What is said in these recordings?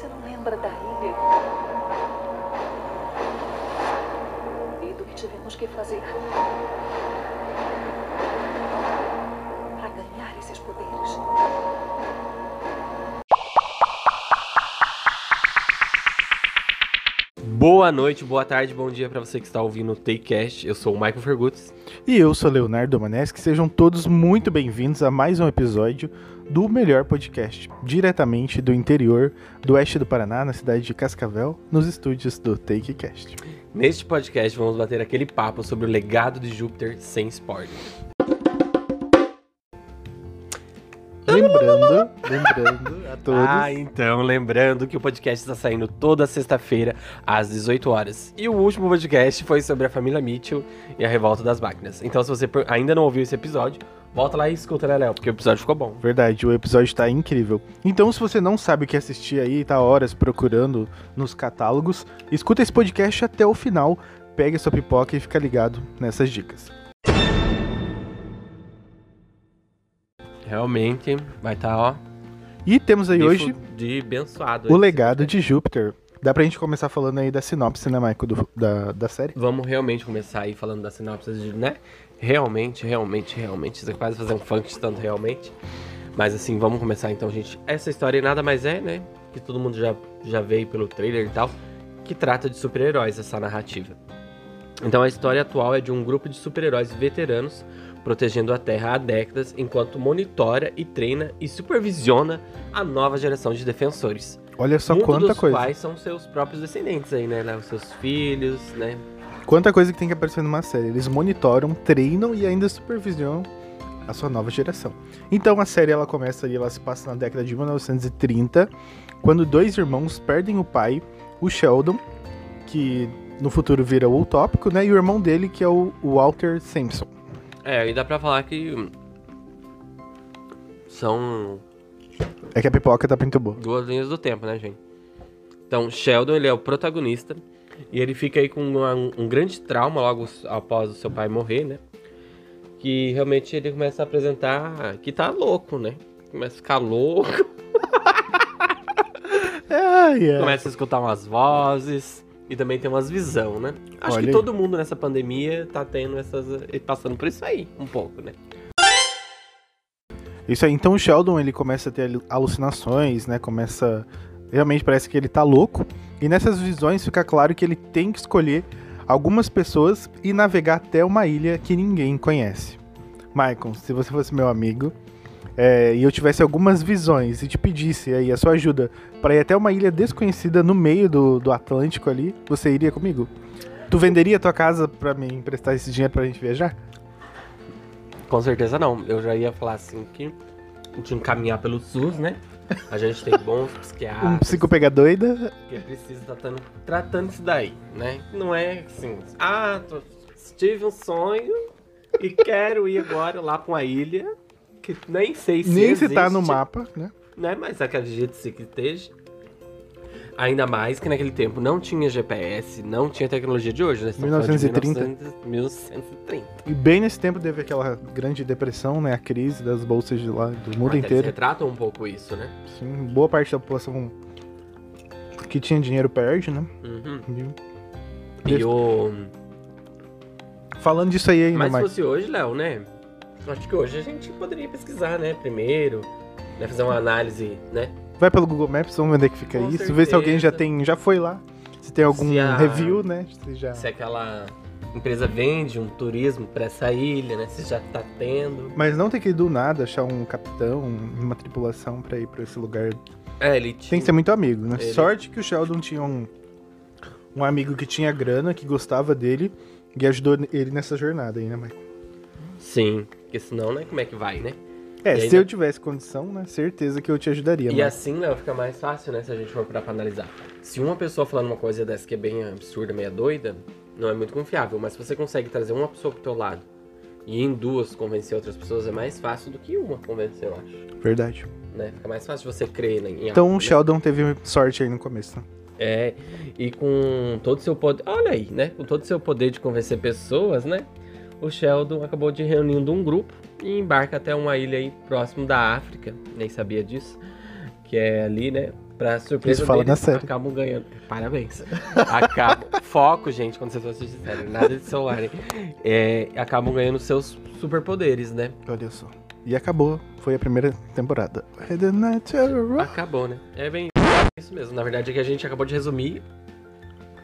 Você não lembra da ilha? E do que tivemos que fazer para ganhar esses poderes? Boa noite, boa tarde, bom dia para você que está ouvindo o Takecast. Eu sou o Michael Fergutz. E eu sou Leonardo Maneschi. Sejam todos muito bem-vindos a mais um episódio do melhor podcast, diretamente do interior do oeste do Paraná, na cidade de Cascavel, nos estúdios do Takecast. Neste podcast vamos bater aquele papo sobre o legado de Júpiter sem spoiler. Lembrando, lembrando a todos. Ah, então, lembrando que o podcast está saindo toda sexta-feira às 18 horas. E o último podcast foi sobre a família Mitchell e a revolta das máquinas. Então, se você ainda não ouviu esse episódio, volta lá e escuta, né, Léo? Porque o episódio ficou bom. Verdade, o episódio tá incrível. Então, se você não sabe o que assistir aí, tá horas procurando nos catálogos, escuta esse podcast até o final, pega sua pipoca e fica ligado nessas dicas. Realmente, vai estar, ó, E temos aí de hoje de abençoado. o legado de Júpiter. Dá pra gente começar falando aí da sinopse, né, do- da, da série? Vamos realmente começar aí falando da sinopse, de, né? Realmente, realmente, realmente. Você quase fazer um funk de tanto realmente. Mas assim, vamos começar então, gente. Essa história nada mais é, né? Que todo mundo já, já veio pelo trailer e tal. Que trata de super-heróis, essa narrativa. Então a história atual é de um grupo de super-heróis veteranos protegendo a Terra há décadas, enquanto monitora e treina e supervisiona a nova geração de defensores. Olha só Muitos quanta dos coisa. quais são seus próprios descendentes aí, né? Os seus filhos, né? Quanta coisa que tem que aparecer numa série. Eles monitoram, treinam e ainda supervisionam a sua nova geração. Então a série ela começa ali, ela se passa na década de 1930, quando dois irmãos perdem o pai, o Sheldon, que no futuro vira o utópico, né? E o irmão dele, que é o Walter Simpson. É, e dá pra falar que são É que a pipoca tá muito boa. duas linhas do tempo, né, gente? Então, Sheldon, ele é o protagonista e ele fica aí com uma- um grande trauma logo após o seu pai morrer, né? Que realmente ele começa a apresentar que tá louco, né? Começa a ficar louco, Ai, ai. começa a escutar umas vozes e também tem umas visão, né? Acho Olha que aí. todo mundo nessa pandemia tá tendo essas passando por isso aí, um pouco, né? Isso aí, então o Sheldon ele começa a ter alu- alucinações, né? Começa. Realmente parece que ele tá louco. E nessas visões fica claro que ele tem que escolher algumas pessoas e navegar até uma ilha que ninguém conhece. Michael, se você fosse meu amigo é, e eu tivesse algumas visões e te pedisse aí a sua ajuda para ir até uma ilha desconhecida no meio do, do Atlântico ali, você iria comigo? Tu venderia tua casa pra me emprestar esse dinheiro pra gente viajar? Com certeza não. Eu já ia falar assim que gente encaminhar pelo SUS, né? A gente tem bons Um psiquiatras psico pega doida? que precisa estar tratando, tratando isso daí, né? Não é assim, ah, tive um sonho e quero ir agora lá pra uma ilha que nem sei se Nem se tá existe, no mapa, né? né? Mas acredito-se que esteja. Ainda mais que naquele tempo não tinha GPS, não tinha tecnologia de hoje, né? Estamos falando de 1930. 1900 1130. E bem nesse tempo teve aquela grande depressão, né? A crise das bolsas de lá, do mundo Até eles inteiro. retratam um pouco isso, né? Sim, boa parte da população que tinha dinheiro perde, né? Uhum. E- E o... Falando disso aí ainda, Mas se fosse hoje, Léo, né? Acho que hoje a gente poderia pesquisar, né? Primeiro, né? fazer uma análise, né? Vai pelo Google Maps, vamos ver onde é que fica Com isso. Ver se alguém já certeza. tem, já foi lá. Se tem algum Se a- review, né? Se já... Se aquela empresa vende um turismo pra essa ilha, né? Se já tá tendo. Mas não tem que ir do nada achar um capitão, uma tripulação pra ir pra esse lugar. É, ele tinha... Tem que ser muito amigo, né? Ele- Sorte que o Sheldon tinha um, um amigo que tinha grana, que gostava dele e ajudou ele nessa jornada aí, né, Mike? Sim, porque senão, né? Como é que vai, né? É, E se eu tivesse condição, né? Certeza que eu te ajudaria. E mas- assim, Léo, fica mais fácil, né? Se a gente for parar pra analisar. Se uma pessoa falando uma coisa dessa que é bem absurda, meia doida, não é muito confiável. Mas se você consegue trazer uma pessoa pro teu lado e em duas convencer outras pessoas, é mais fácil do que uma convencer, eu acho. Verdade. Né? Fica mais fácil você crer né, em Então algo, o né? Sheldon teve sorte aí no começo, né? É, e com todo o seu poder. Olha aí, né? Com todo o seu poder de convencer pessoas, né? O Sheldon acabou de reunindo um grupo e embarca até uma ilha aí próximo da África. Nem sabia disso. Que é ali, né? Pra surpresa Isso fala deles, na série. acabam ganhando. Parabéns. Acabam... Foco, gente, quando vocês vão assistir série. Nada de celular, hein? É, acabam ganhando seus superpoderes, né? Olha só. E acabou. Foi a primeira temporada. Acabou, né? É bem isso mesmo. Na verdade é que a gente acabou de resumir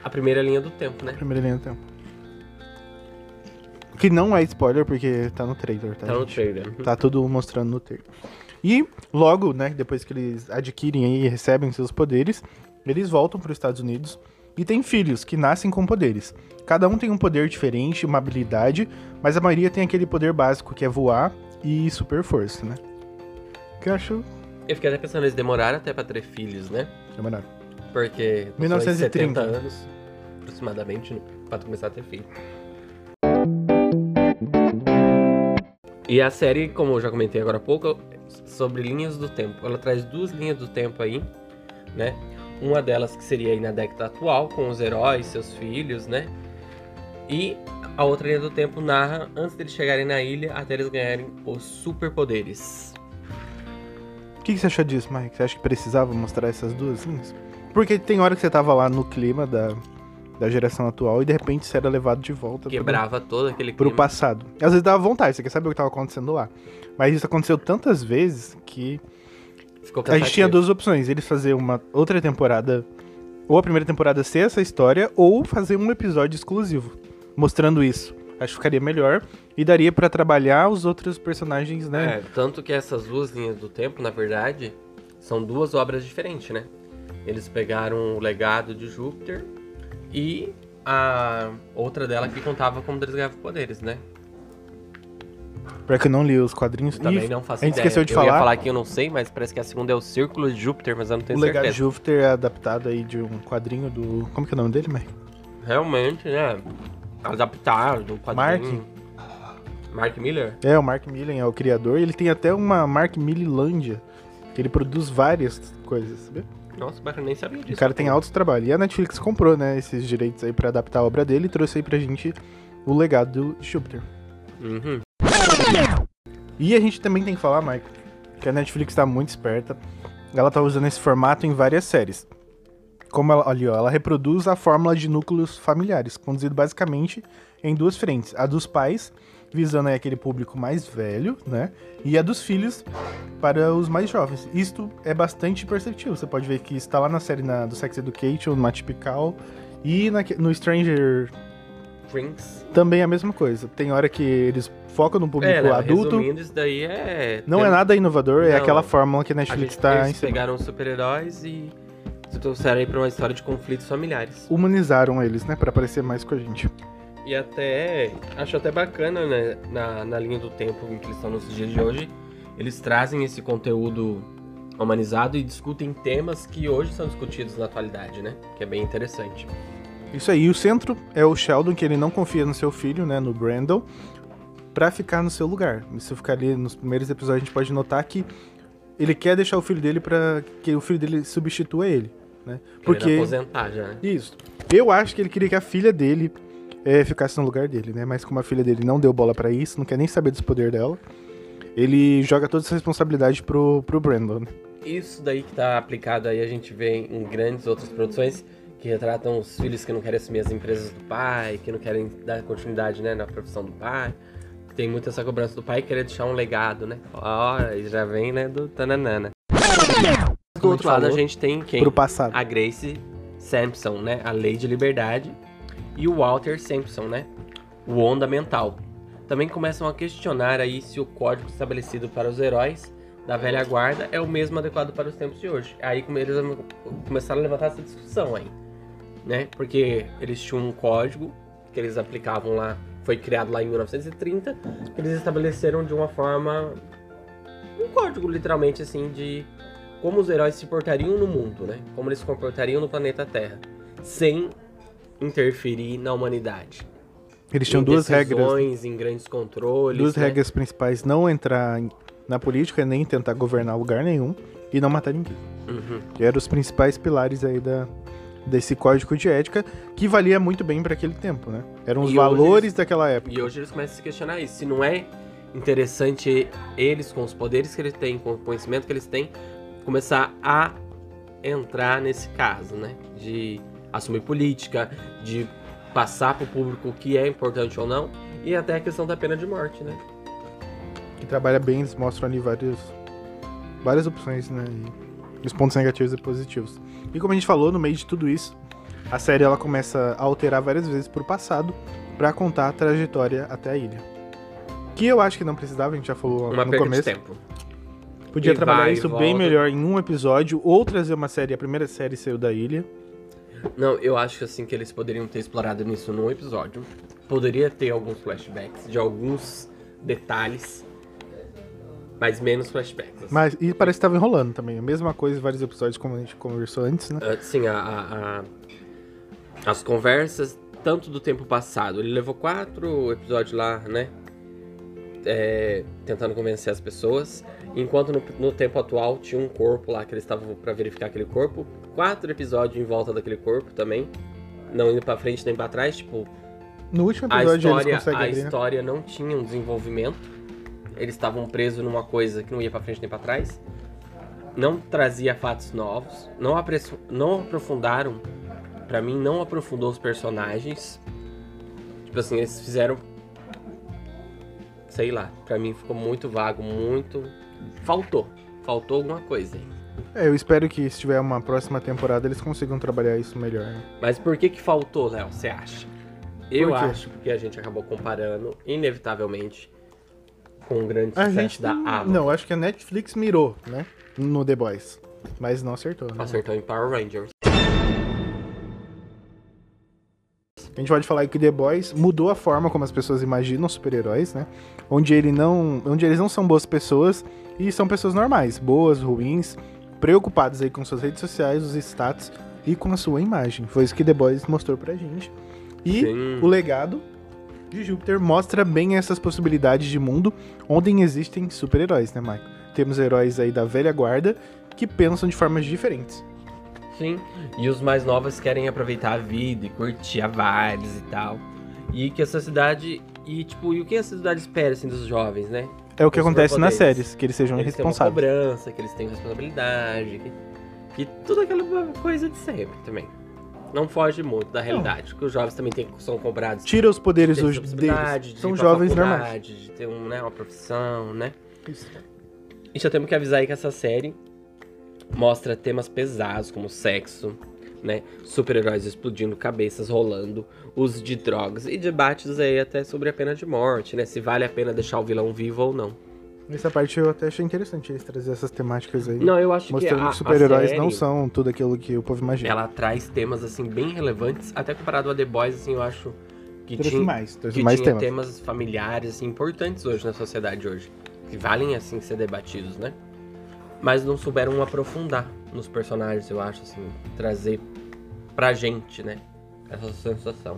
a primeira linha do tempo, né? Primeira linha do tempo. Que não é spoiler, porque tá no trailer, tá? Tá no trailer. Tá tudo mostrando no trailer. E logo, né, depois que eles adquirem aí e recebem seus poderes, eles voltam para os Estados Unidos e têm filhos que nascem com poderes. Cada um tem um poder diferente, uma habilidade, mas a maioria tem aquele poder básico que é voar e super força, né? Que eu acho Eu fiquei até pensando, eles demoraram até pra ter filhos, né? fenomenal. Porque... passou aí 1930. 70 anos, aproximadamente, né, pra começar a ter filho. E a série, como eu já comentei agora há pouco, sobre linhas do tempo. Ela traz duas linhas do tempo aí, né? Uma delas que seria aí na década atual, com os heróis, seus filhos, né? E a outra linha do tempo narra antes deles chegarem na ilha até eles ganharem os superpoderes. O que, que você achou disso, Mike? Você acha que precisava mostrar essas duas linhas? Porque tem hora que você tava lá no clima da, da geração atual e de repente você era levado de volta pro- Quebrava todo aquele pro clima. passado. Às vezes dava vontade, você quer saber o que tava acontecendo lá. Mas isso aconteceu tantas vezes que Ficou a gente tinha duas opções. Eles fazer uma outra temporada, ou a primeira temporada ser essa história, ou fazer um episódio exclusivo, mostrando isso. Acho que ficaria melhor e daria pra trabalhar os outros personagens, né? É, tanto que essas duas linhas do tempo, na verdade, são duas obras diferentes, né? Eles pegaram o legado de Júpiter e a outra dela que contava como eles ganhavam poderes, né? Pra que eu não li os quadrinhos. Também não faço a gente ideia. esqueceu de eu ia falar. falar que eu não sei, mas parece que a segunda é o Círculo de Júpiter, mas eu não tenho o legado de certeza. Júpiter é adaptado aí de um quadrinho do. Como que é o nome dele, Mike? Realmente, né? Adaptado, do quadrinho. Mark Miller? É, o Mark Millen é o criador. Ele tem até uma Mark Millilândia. Que ele produz várias coisas, sabe? Nossa, eu nem sabia disso. O cara tem altos trabalhos. E a Netflix comprou, né, esses direitos aí pra adaptar a obra dele e trouxe aí pra gente o legado de Júpiter. Uhum. E a gente também tem que falar, Michael, que a Netflix tá muito esperta. Ela tá usando esse formato em várias séries. Como ela, ali, ó, ela reproduz a fórmula de núcleos familiares, conduzido basicamente em duas frentes. A dos pais, visando aí aquele público mais velho, né? E a dos filhos para os mais jovens. Isto é bastante perceptível. Você pode ver que está lá na série na- do Sex Education, no Atypical, e na- no Stranger Drinks. também é a mesma coisa. Tem hora que eles focam no público É, né, adulto. isso daí é... Não tem- é nada inovador, é Não. aquela fórmula que a Netflix tá eles ensinando. pegaram os super-heróis e se trouxeram aí pra uma história de conflitos familiares. Humanizaram eles, né? Pra parecer mais com a gente. E até, acho até bacana, né, na, na linha do tempo em que eles estão nos dias de hoje, eles trazem esse conteúdo humanizado e discutem temas que hoje são discutidos na atualidade, né? Que é bem interessante. Isso aí, o centro é o Sheldon, que ele não confia no seu filho, né? No Brandon, pra ficar no seu lugar. Se eu ficar ali nos primeiros episódios, a gente pode notar que ele quer deixar o filho dele pra que o filho dele substitua ele, né? Porque. aposentar já, né? Isso. Eu acho que ele queria que a filha dele é, ficasse no lugar dele, né? Mas como a filha dele não deu bola pra isso, não quer nem saber dos poderes dela, ele joga toda essa responsabilidade pro, pro Brandon. né? Isso daí que tá aplicado aí, a gente vê em grandes outras produções que retratam os filhos que não querem assumir as empresas do pai, que não querem dar continuidade, né, na profissão do pai. Tem muito essa cobrança do pai querer deixar um legado, né? Ó, aí já vem, né, do tananana. Do Como a outro lado, a gente tem quem? Pro passado. A Grace Sampson, né? A Lei de Liberdade. E o Walter Sampson, né? O Onda Mental. Também começam a questionar aí se o código estabelecido para os heróis da velha guarda é o mesmo adequado para os tempos de hoje. Aí eles começaram a levantar essa discussão aí, né? Porque eles tinham um código que eles aplicavam lá, foi criado lá em 1930, que eles estabeleceram de uma forma um código literalmente assim de como os heróis se portariam no mundo, né? Como eles se comportariam no planeta Terra, sem interferir na humanidade. Eles tinham duas regras. em grandes controles. Duas né? regras principais: não entrar na política, nem tentar governar lugar nenhum e não matar ninguém. Uhum. Que eram os principais pilares aí da, desse código de ética que valia muito bem para aquele tempo, né? Eram os E valores eles- daquela época. E hoje eles começam a se questionar isso. Se não é interessante eles, com os poderes que eles têm, com o conhecimento que eles têm, começar a entrar nesse caso, né? De assumir política, de passar pro público o que é importante ou não, e até a questão da pena de morte, né? Que trabalha bem, eles mostram ali vários, várias opções, né? E os pontos negativos e positivos. E como a gente falou, no meio de tudo isso, a série ela começa a alterar várias vezes pro passado para contar a trajetória até a ilha. Que eu acho que não precisava, a gente já falou Uma no começo. de tempo. Podia E trabalhar vai isso bem volta. melhor em um episódio, ou trazer uma série, a primeira série saiu da ilha. Não, eu acho assim que eles poderiam ter explorado nisso num episódio. Poderia ter alguns flashbacks de alguns detalhes, mas menos flashbacks. assim. Mas, e parece que tava enrolando também. A mesma coisa em vários episódios, como a gente conversou antes, né? Ah, sim, a, a- a- as conversas, tanto do tempo passado. Ele levou quatro episódios lá, né? É, tentando convencer as pessoas. Enquanto no, no tempo atual tinha um corpo lá que eles estavam pra verificar aquele corpo. Quatro episódios em volta daquele corpo também. Não indo pra frente nem pra trás. Tipo, No último a episódio eles história, conseguem a abrir, né? história não tinha um desenvolvimento. Eles estavam presos numa coisa que não ia pra frente nem pra trás. Não trazia fatos novos. Não, apresso- não aprofundaram. Pra mim, não aprofundou os personagens. Tipo assim, eles fizeram. Sei lá. Pra mim ficou muito vago, muito. Faltou. Faltou alguma coisa aí. É, eu espero que se tiver uma próxima temporada eles consigam trabalhar isso melhor. né? Mas por que que faltou, Léo? Você acha? Eu Por acho porque a gente acabou comparando, inevitavelmente, com o grande A sucesso gente da não, Amazon. não, acho que a Netflix mirou, né? No The Boys. Mas não acertou, né? Acertou em Power Rangers. A gente pode falar que The Boys mudou a forma como as pessoas imaginam super-heróis, né? Onde, ele não, onde eles não são boas pessoas e são pessoas normais, boas, ruins, preocupadas aí com suas redes sociais, os status e com a sua imagem. Foi isso que The Boys mostrou pra gente. E Sim. o legado de Júpiter mostra bem essas possibilidades de mundo onde existem super-heróis, né, Michael? Temos heróis aí da velha guarda que pensam de formas diferentes. Sim. E os mais novos querem aproveitar a vida e curtir a vibes e tal. E que a sociedade. E, tipo, e o que a sociedade espera, assim, dos jovens, né? É o que Os acontece nas séries, que eles sejam eles têm uma responsáveis. cobrança, que eles têm responsabilidade, que, que tudo aquela coisa de sempre também. Não foge muito da realidade, porque os jovens também têm, são cobrados Tira os poderes ter os responsabilidade, deles. de São jovens normais. De ter um, né, uma profissão, né? E já temos que avisar aí que essa série mostra temas pesados como sexo, né? Super-heróis explodindo cabeças, rolando, uso de drogas e debates aí até sobre a pena de morte, né? Se vale a pena deixar o vilão vivo ou não. Essa parte eu até achei interessante eles trazer essas temáticas aí. Não, eu acho mostrando que que, a, super-heróis não são tudo aquilo que o povo imagina. Ela traz temas assim bem relevantes, até comparado a The Boys, assim, eu acho que Trouxe tinha, mais, que mais tinha temas. temas familiares assim, importantes hoje na sociedade hoje, que valem assim ser debatidos, né? Mas não souberam aprofundar nos personagens, eu acho assim, trazer pra gente, né? Essa sensação.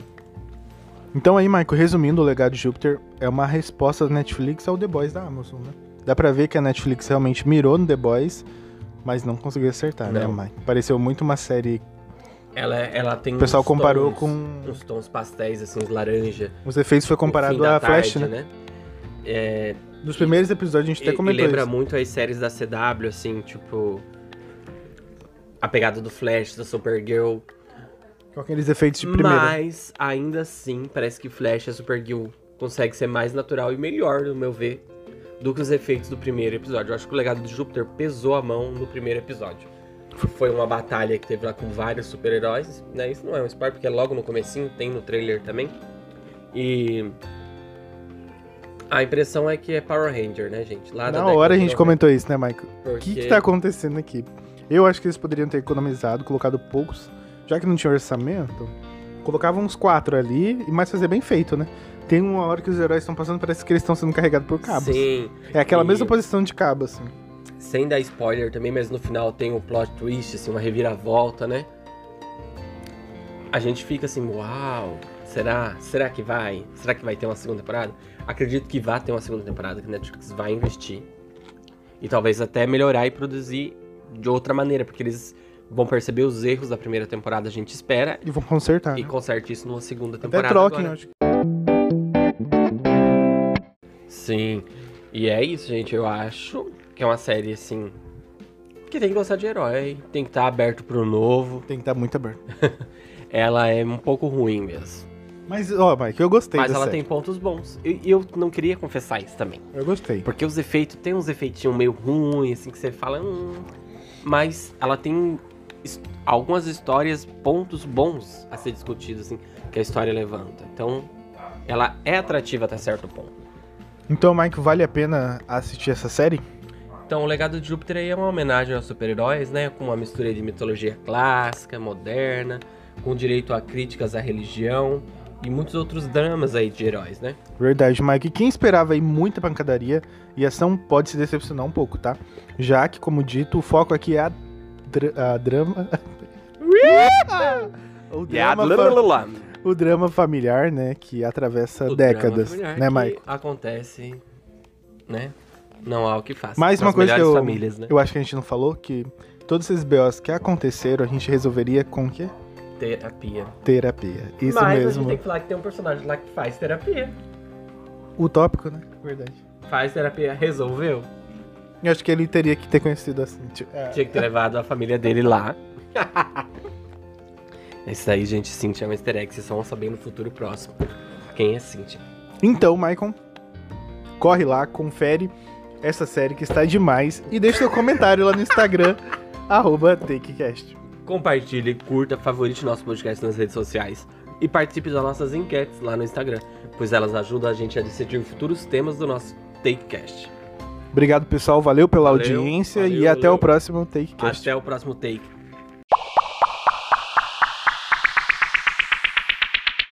Então aí, Michael, resumindo, o legado de Júpiter é uma resposta da Netflix ao The Boys da Amazon, né? Dá pra ver que a Netflix realmente mirou no The Boys, mas não conseguiu acertar, né, Não. Michael? Pareceu muito uma série... Ela, ela tem O pessoal uns comparou tons- com... uns tons pastéis assim, laranja. Os efeitos foi comparado a Flash, tarde, né? É, Dos primeiros episódios a gente E, até e comentou lembra isso. muito as séries da CW, assim, tipo. A pegada do Flash, da Supergirl. Com aqueles efeitos de primeira. Mas, ainda assim, parece que Flash e a Supergirl consegue ser mais natural e melhor, no meu ver, do que os efeitos do primeiro episódio. Eu acho que o legado de Júpiter pesou a mão no primeiro episódio. Foi uma batalha que teve lá com vários super-heróis, né? Isso não é um spoiler, porque é logo no comecinho, tem no trailer também. E... A impressão é que é Power Ranger, né, gente? Lá Na hora a gente 90, comentou isso, né, Michael? O porque... que, que tá acontecendo aqui? Eu acho que eles poderiam ter economizado, colocado poucos, já que não tinha orçamento, colocava uns quatro ali, e mais fazer bem feito, né? Tem uma hora que os heróis estão passando, parece que eles estão sendo carregados por cabos. Sim, É aquela E- mesma posição de cabo, assim. sem dar spoiler também, mas no final tem um plot twist, assim, uma reviravolta, né? A gente fica assim, uau, será? Será que vai? Será que vai ter uma segunda temporada? Acredito que vai ter uma segunda temporada, que a Netflix vai investir. E talvez até melhorar e produzir de outra maneira, porque eles vão perceber os erros da primeira temporada, a gente espera, E vão consertar. e né? conserte isso numa segunda Até temporada. troquem, agora. acho. Sim. E é isso, gente. Eu acho que é uma série, assim, que tem que gostar de herói, tem que estar aberto pro novo. Tem que estar muito aberto. Ela é um pouco ruim mesmo. Mas, ó, Mike, eu gostei Mas ela série. tem pontos bons. E e eu não queria confessar isso também. Eu gostei. Porque os efeitos, tem uns efeitinhos meio ruins, assim, que você fala. Hum, mas ela tem algumas histórias, pontos bons a ser discutidos, assim, que a história levanta. Então, ela é atrativa até certo ponto. Então, Mike, vale a pena assistir essa série? Então, o Legado de Júpiter aí é uma homenagem aos super-heróis, né? Com uma mistura de mitologia clássica, moderna, com direito a críticas à religião e muitos outros dramas aí de heróis, né? Verdade, Mike. Quem esperava aí muita pancadaria e ação pode se decepcionar um pouco, tá? Já que, como dito, o foco aqui é a, dra- a drama. o, drama fa- o drama familiar, né? Que atravessa O drama décadas, familiar né, que Mike? Acontece, né? Não há o que faça. Mais uma coisa que eu, famílias, né? eu acho que a gente não falou, que todos esses BOs que aconteceram, a gente resolveria com o quê? Terapia. Terapia. Isso Mas a gente mesmo. tem que falar que tem um personagem lá que faz terapia. Utópico, né? Verdade. Faz terapia, resolveu. Eu acho que ele teria que ter conhecido assim. tipo, é. Tinha que ter levado a família dele lá. Esse aí, gente, Cintia é um easter egg. Vocês vão saber no futuro próximo. Quem é Cintia? Então, Maicon, corre lá, confere essa série que está demais e deixa seu comentário lá no Instagram, arroba TakeCast. Compartilhe, curta, favorite nosso podcast nas redes sociais. E participe das nossas enquetes lá no Instagram, pois elas ajudam a gente a decidir futuros temas do nosso TakeCast. Obrigado, pessoal. Valeu pela Valeu, audiência valeu, e até valeu. o próximo TakeCast. Até o próximo Take.